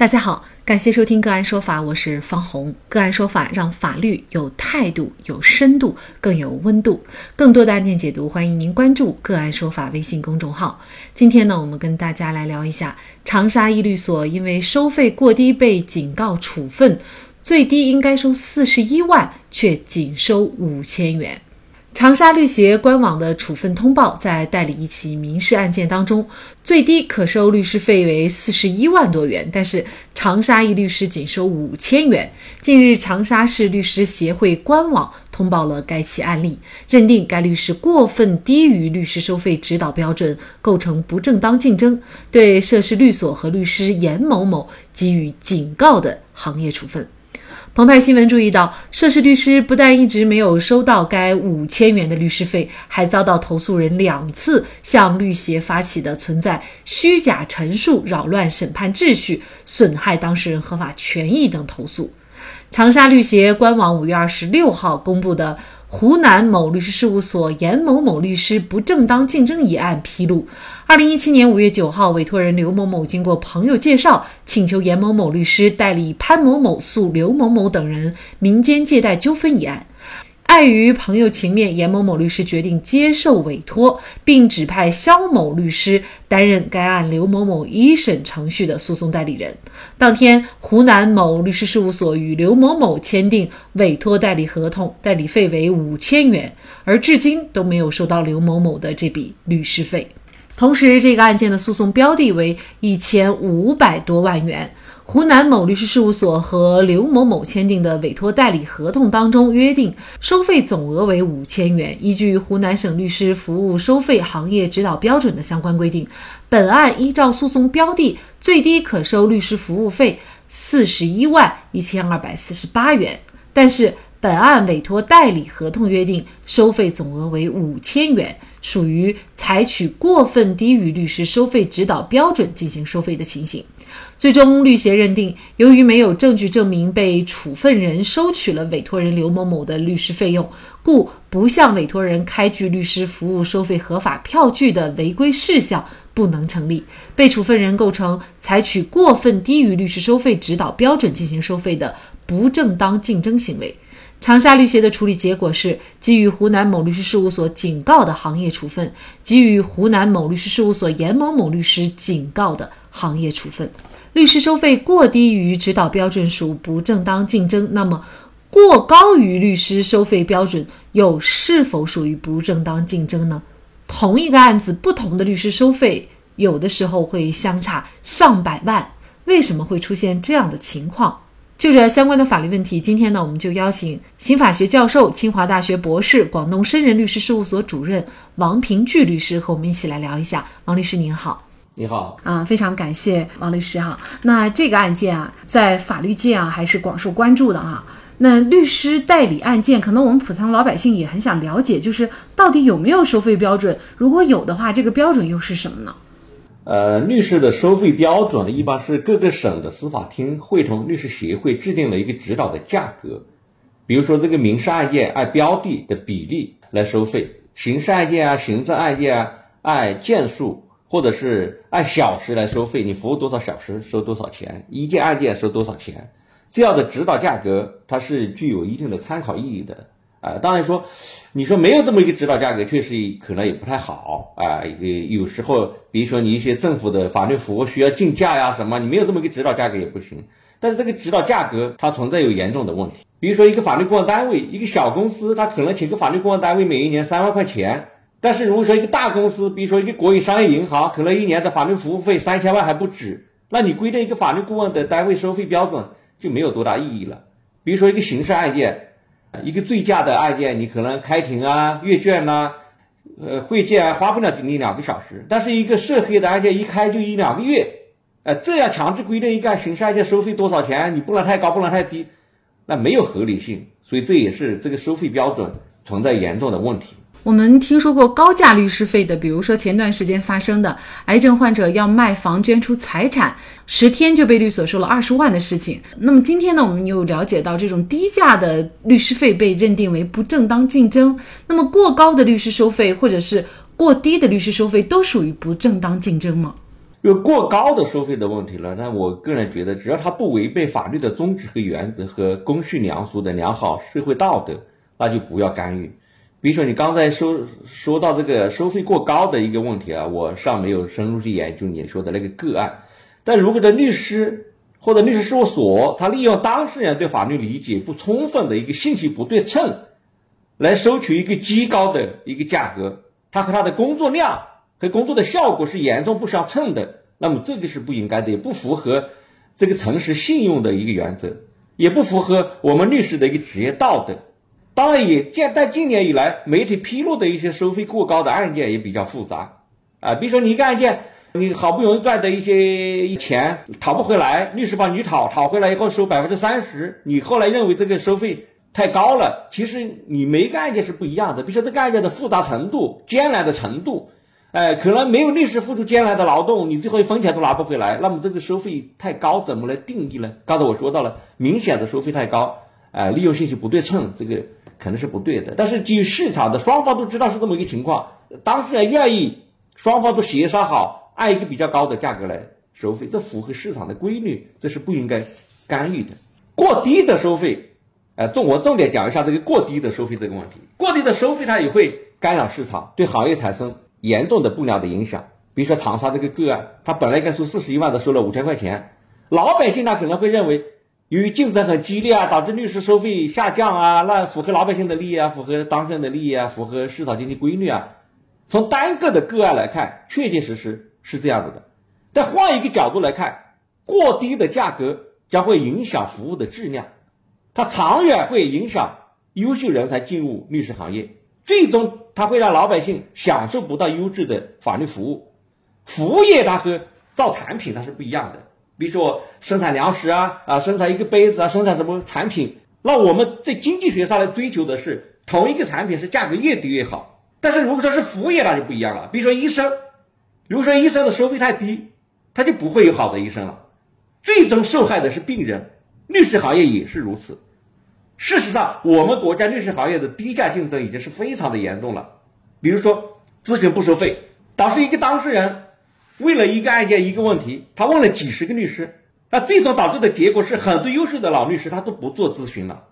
大家好，感谢收听个案说法，我是方红。个案说法让法律有态度、有深度、更有温度。更多的案件解读，欢迎您关注个案说法微信公众号。今天呢，我们跟大家来聊一下长沙一律所因为收费过低被警告处分，最低应该收四十一万，却仅收五千元。长沙律协官网的处分通报，在代理一起民事案件当中，最低可收律师费为四十一万多元，但是长沙一律师仅收五千元。近日，长沙市律师协会官网通报了该起案例，认定该律师过分低于律师收费指导标准，构成不正当竞争，对涉事律所和律师严某某给予警告的行业处分。澎湃新闻注意到，涉事律师不但一直没有收到该五千元的律师费，还遭到投诉人两次向律协发起的存在虚假陈述、扰乱审判秩序、损害当事人合法权益等投诉。长沙律协官网五月二十六号公布的。湖南某律师事务所严某某律师不正当竞争一案披露，二零一七年五月九号，委托人刘某某经过朋友介绍，请求严某某律师代理潘某某诉刘某某等人民间借贷纠纷一案。碍于朋友情面，严某某律师决定接受委托，并指派肖某律师担任该案刘某某一审程序的诉讼代理人。当天，湖南某律师事务所与刘某某签订委托代理合同，代理费为五千元，而至今都没有收到刘某某的这笔律师费。同时，这个案件的诉讼标的为一千五百多万元。湖南某律师事务所和刘某某签订的委托代理合同当中约定，收费总额为五千元。依据湖南省律师服务收费行业指导标准的相关规定，本案依照诉讼标的，最低可收律师服务费四十一万一千二百四十八元。但是，本案委托代理合同约定，收费总额为五千元。属于采取过分低于律师收费指导标准进行收费的情形。最终，律协认定，由于没有证据证明被处分人收取了委托人刘某某的律师费用，故不向委托人开具律师服务收费合法票据的违规事项不能成立，被处分人构成采取过分低于律师收费指导标准进行收费的不正当竞争行为。长沙律协的处理结果是给予湖南某律师事务所警告的行业处分，给予湖南某律师事务所严某某律师警告的行业处分。律师收费过低于指导标准属不正当竞争，那么过高于律师收费标准又是否属于不正当竞争呢？同一个案子，不同的律师收费有的时候会相差上百万，为什么会出现这样的情况？就这相关的法律问题，今天呢，我们就邀请刑法学教授、清华大学博士、广东深仁律师事务所主任王平聚律师和我们一起来聊一下。王律师您好，你好啊，非常感谢王律师哈。那这个案件啊，在法律界啊还是广受关注的哈。那律师代理案件，可能我们普通老百姓也很想了解，就是到底有没有收费标准？如果有的话，这个标准又是什么呢？呃，律师的收费标准一般是各个省的司法厅会同律师协会制定了一个指导的价格。比如说，这个民事案件按标的的比例来收费，刑事案件啊、行政案件啊按件数或者是按小时来收费，你服务多少小时收多少钱，一件案件收多少钱，这样的指导价格它是具有一定的参考意义的。啊，当然说，你说没有这么一个指导价格，确实可能也不太好啊。有时候，比如说你一些政府的法律服务需要竞价呀什么，你没有这么一个指导价格也不行。但是这个指导价格它存在有严重的问题，比如说一个法律顾问单位，一个小公司，他可能请个法律顾问单位每一年三万块钱，但是如果说一个大公司，比如说一个国有商业银行，可能一年的法律服务费三千万还不止，那你规定一个法律顾问的单位收费标准就没有多大意义了。比如说一个刑事案件。一个醉驾的案件，你可能开庭啊、阅卷呐、呃会见啊，花不了你两个小时；但是一个涉黑的案件，一开就一两个月。呃，这样强制规定一个刑事案件收费多少钱，你不能太高，不能太低，那没有合理性。所以这也是这个收费标准存在严重的问题。我们听说过高价律师费的，比如说前段时间发生的癌症患者要卖房捐出财产，十天就被律所收了二十万的事情。那么今天呢，我们又了解到这种低价的律师费被认定为不正当竞争。那么过高的律师收费或者是过低的律师收费都属于不正当竞争吗？有过高的收费的问题了，那我个人觉得，只要它不违背法律的宗旨和原则和公序良俗的良好社会道德，那就不要干预。比如说你刚才说说到这个收费过高的一个问题啊，我尚没有深入去研究你说的那个个案。但如果的律师或者律师事务所，他利用当事人对法律理解不充分的一个信息不对称，来收取一个极高的一个价格，他和他的工作量。和工作的效果是严重不相称的，那么这个是不应该的，也不符合这个诚实信用的一个原则，也不符合我们律师的一个职业道德。当然，也见在近年以来，媒体披露的一些收费过高的案件也比较复杂啊。比如说，你一个案件，你好不容易赚的一些钱讨不回来，律师帮你讨，讨回来以后收百分之三十，你后来认为这个收费太高了。其实你每一个案件是不一样的，比如说这个案件的复杂程度、艰难的程度。哎，可能没有律师付出艰难的劳动，你最后一分钱都拿不回来。那么这个收费太高，怎么来定义呢？刚才我说到了，明显的收费太高，哎，利用信息不对称，这个可能是不对的。但是基于市场的，双方都知道是这么一个情况，当事人愿意，双方都协商好，按一个比较高的价格来收费，这符合市场的规律，这是不应该干预的。过低的收费，哎，重我重点讲一下这个过低的收费这个问题。过低的收费它也会干扰市场，对行业产生。严重的不良的影响，比如说长沙这个个案，他本来应该收四十一万的，收了五千块钱，老百姓他可能会认为，由于竞争很激烈啊，导致律师收费下降啊，那符合老百姓的利益啊，符合当事人的利益啊，符合市场经济规律啊。从单个的个案来看，确确实实是这样子的。再换一个角度来看，过低的价格将会影响服务的质量，它长远会影响优秀人才进入律师行业。最终，它会让老百姓享受不到优质的法律服务。服务业它和造产品它是不一样的。比如说生产粮食啊啊，生产一个杯子啊，生产什么产品？那我们在经济学上来追求的是同一个产品是价格越低越好。但是如果说是服务业，那就不一样了。比如说医生，如果说医生的收费太低，他就不会有好的医生了。最终受害的是病人。律师行业也是如此。事实上，我们国家律师行业的低价竞争已经是非常的严重了。比如说，咨询不收费，导致一个当事人为了一个案件、一个问题，他问了几十个律师，那最终导致的结果是，很多优秀的老律师他都不做咨询了。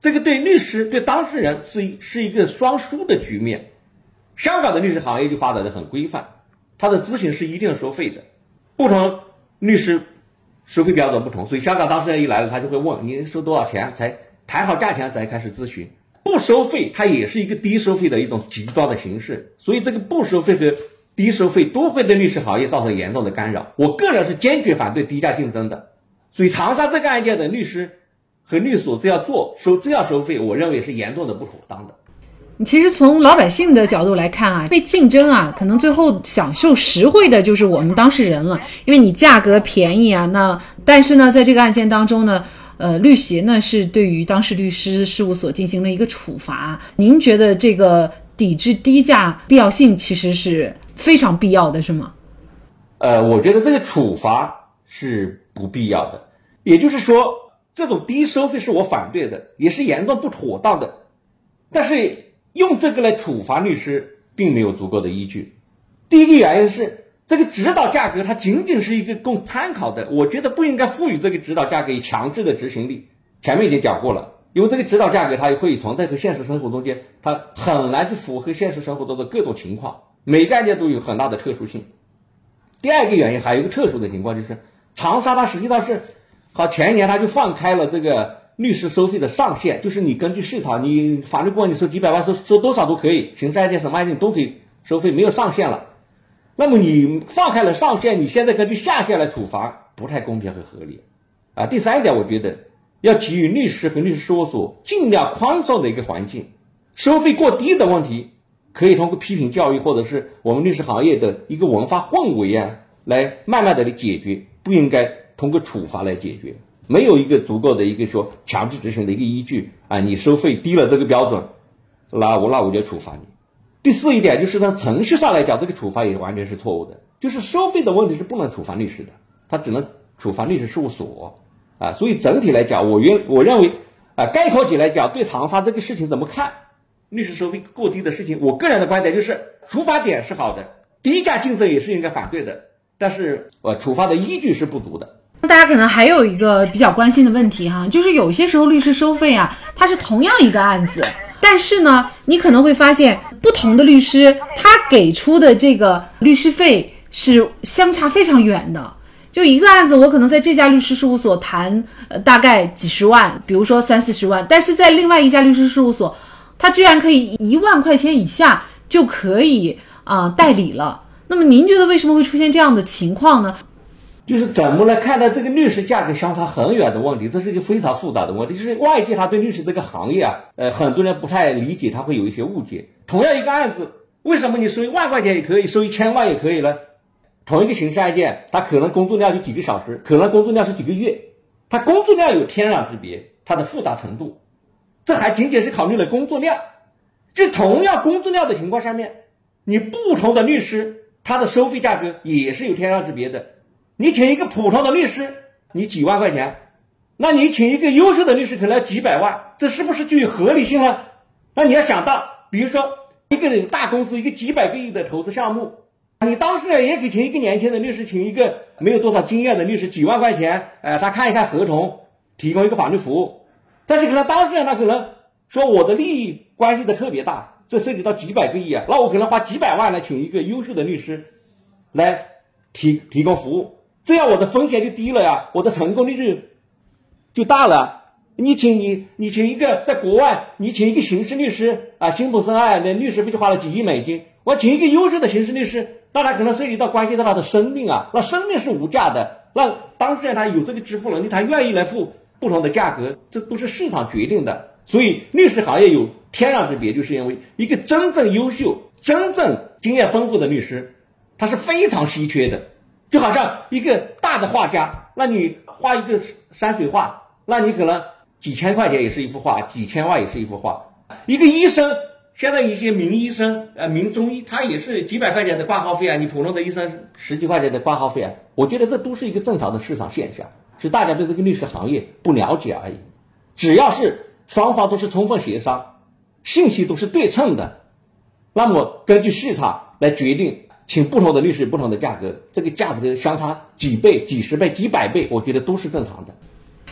这个对律师、对当事人是一是一个双输的局面。香港的律师行业就发展的很规范，他的咨询是一定收费的，不同律师收费标准不同，所以香港当事人一来了，他就会问你收多少钱才。谈好价钱再开始咨询，不收费，它也是一个低收费的一种极端的形式。所以这个不收费和低收费都会对律师行业造成严重的干扰。我个人是坚决反对低价竞争的。所以长沙这个案件的律师和律所这样做收这样收费，我认为是严重的不妥当的。其实从老百姓的角度来看啊，被竞争啊，可能最后享受实惠的就是我们当事人了，因为你价格便宜啊。那但是呢，在这个案件当中呢。呃，律协呢是对于当事律师事务所进行了一个处罚。您觉得这个抵制低价必要性其实是非常必要的，是吗？呃，我觉得这个处罚是不必要的。也就是说，这种低收费是我反对的，也是严重不妥当的。但是用这个来处罚律师，并没有足够的依据。第一个原因是。这个指导价格它仅仅是一个供参考的，我觉得不应该赋予这个指导价格以强制的执行力。前面已经讲过了，因为这个指导价格它会存在和现实生活中间，它很难去符合现实生活中的各种情况，每个案件都有很大的特殊性。第二个原因还有一个特殊的情况就是，长沙它实际上是，好前年它就放开了这个律师收费的上限，就是你根据市场，你法律顾问你收几百万收收多少都可以，刑事案件什么案件都可以收费，没有上限了。那么你放开了上限，你现在根据下限来处罚，不太公平和合理，啊。第三点，我觉得要给予律师和律师事务所尽量宽松的一个环境，收费过低的问题，可以通过批评教育或者是我们律师行业的一个文化氛围啊，来慢慢的来解决，不应该通过处罚来解决，没有一个足够的一个说强制执行的一个依据啊，你收费低了这个标准，那我那我就处罚你。第四一点就是从程序上来讲，这个处罚也完全是错误的。就是收费的问题是不能处罚律师的，他只能处罚律师事务所啊。所以整体来讲，我认我认为啊，概括起来讲，对长沙这个事情怎么看？律师收费过低的事情，我个人的观点就是，处罚点是好的，低价竞争也是应该反对的。但是呃，处罚的依据是不足的。大家可能还有一个比较关心的问题哈，就是有些时候律师收费啊，它是同样一个案子，但是呢，你可能会发现不同的律师他给出的这个律师费是相差非常远的。就一个案子，我可能在这家律师事务所谈，呃，大概几十万，比如说三四十万，但是在另外一家律师事务所，他居然可以一万块钱以下就可以啊代理了。那么您觉得为什么会出现这样的情况呢？就是怎么来看待这个律师价格相差很远的问题？这是一个非常复杂的问题。就是外界他对律师这个行业啊，呃，很多人不太理解，他会有一些误解。同样一个案子，为什么你收一万块钱也可以，收一千万也可以呢？同一个刑事案件，它可能工作量就几个小时，可能工作量是几个月，它工作量有天壤之别，它的复杂程度，这还仅仅是考虑了工作量。这同样工作量的情况下面，你不同的律师，他的收费价格也是有天壤之别的。你请一个普通的律师，你几万块钱，那你请一个优秀的律师可能要几百万，这是不是具有合理性呢？那你要想到，比如说一个大公司，一个几百个亿的投资项目，你当事人也可以请一个年轻的律师，请一个没有多少经验的律师，几万块钱，呃，他看一看合同，提供一个法律服务，但是可能当事人他可能说我的利益关系的特别大，这涉及到几百个亿啊，那我可能花几百万来请一个优秀的律师来提提供服务。这样我的风险就低了呀，我的成功率就就大了。你请你你请一个在国外，你请一个刑事律师啊，辛普森案那律师不就花了几亿美金。我请一个优秀的刑事律师，那他可能涉及到关系到他的生命啊，那生命是无价的。那当事人他有这个支付能力，他愿意来付不同的价格，这都是市场决定的。所以律师行业有天壤之别，就是因为一个真正优秀、真正经验丰富的律师，他是非常稀缺的。就好像一个大的画家，那你画一个山水画，那你可能几千块钱也是一幅画，几千万也是一幅画。一个医生，现在一些名医生，呃，名中医，他也是几百块钱的挂号费啊。你普通的医生十几块钱的挂号费啊。我觉得这都是一个正常的市场现象，是大家对这个律师行业不了解而已。只要是双方都是充分协商，信息都是对称的，那么根据市场来决定。请不同的律师，不同的价格，这个价格相差几倍、几十倍、几百倍，我觉得都是正常的。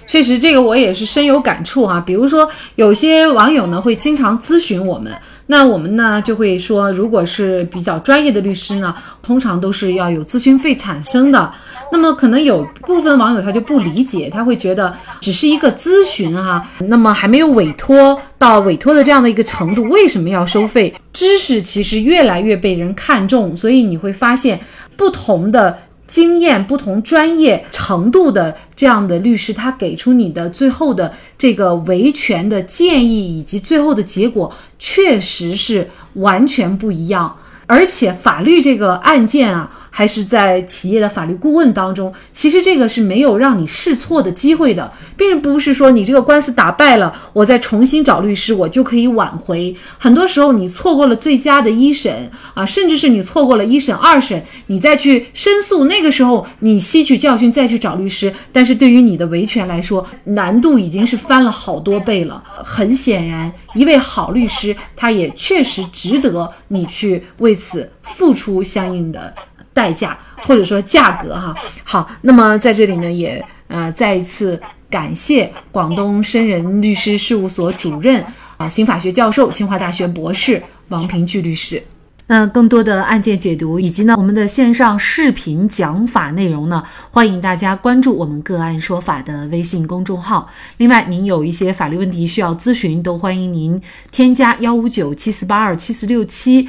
确实，这个我也是深有感触哈。比如说，有些网友呢会经常咨询我们。那我们呢就会说，如果是比较专业的律师呢，通常都是要有咨询费产生的。那么可能有部分网友他就不理解，他会觉得只是一个咨询哈，那么还没有委托到委托的这样的一个程度，为什么要收费？知识其实越来越被人看重，所以你会发现不同的。经验不同、专业程度的这样的律师，他给出你的最后的这个维权的建议，以及最后的结果，确实是完全不一样。而且法律这个案件啊。还是在企业的法律顾问当中，其实这个是没有让你试错的机会的，并不是说你这个官司打败了，我再重新找律师，我就可以挽回。很多时候你错过了最佳的一审啊，甚至是你错过了一审、二审，你再去申诉，那个时候你吸取教训再去找律师，但是对于你的维权来说，难度已经是翻了好多倍了。很显然，一位好律师，他也确实值得你去为此付出相应的。代价或者说价格哈好，那么在这里呢，也呃再一次感谢广东深人律师事务所主任啊刑法学教授、清华大学博士王平聚律师。那更多的案件解读以及呢我们的线上视频讲法内容呢，欢迎大家关注我们个案说法的微信公众号。另外，您有一些法律问题需要咨询，都欢迎您添加幺五九七四八二七四六七。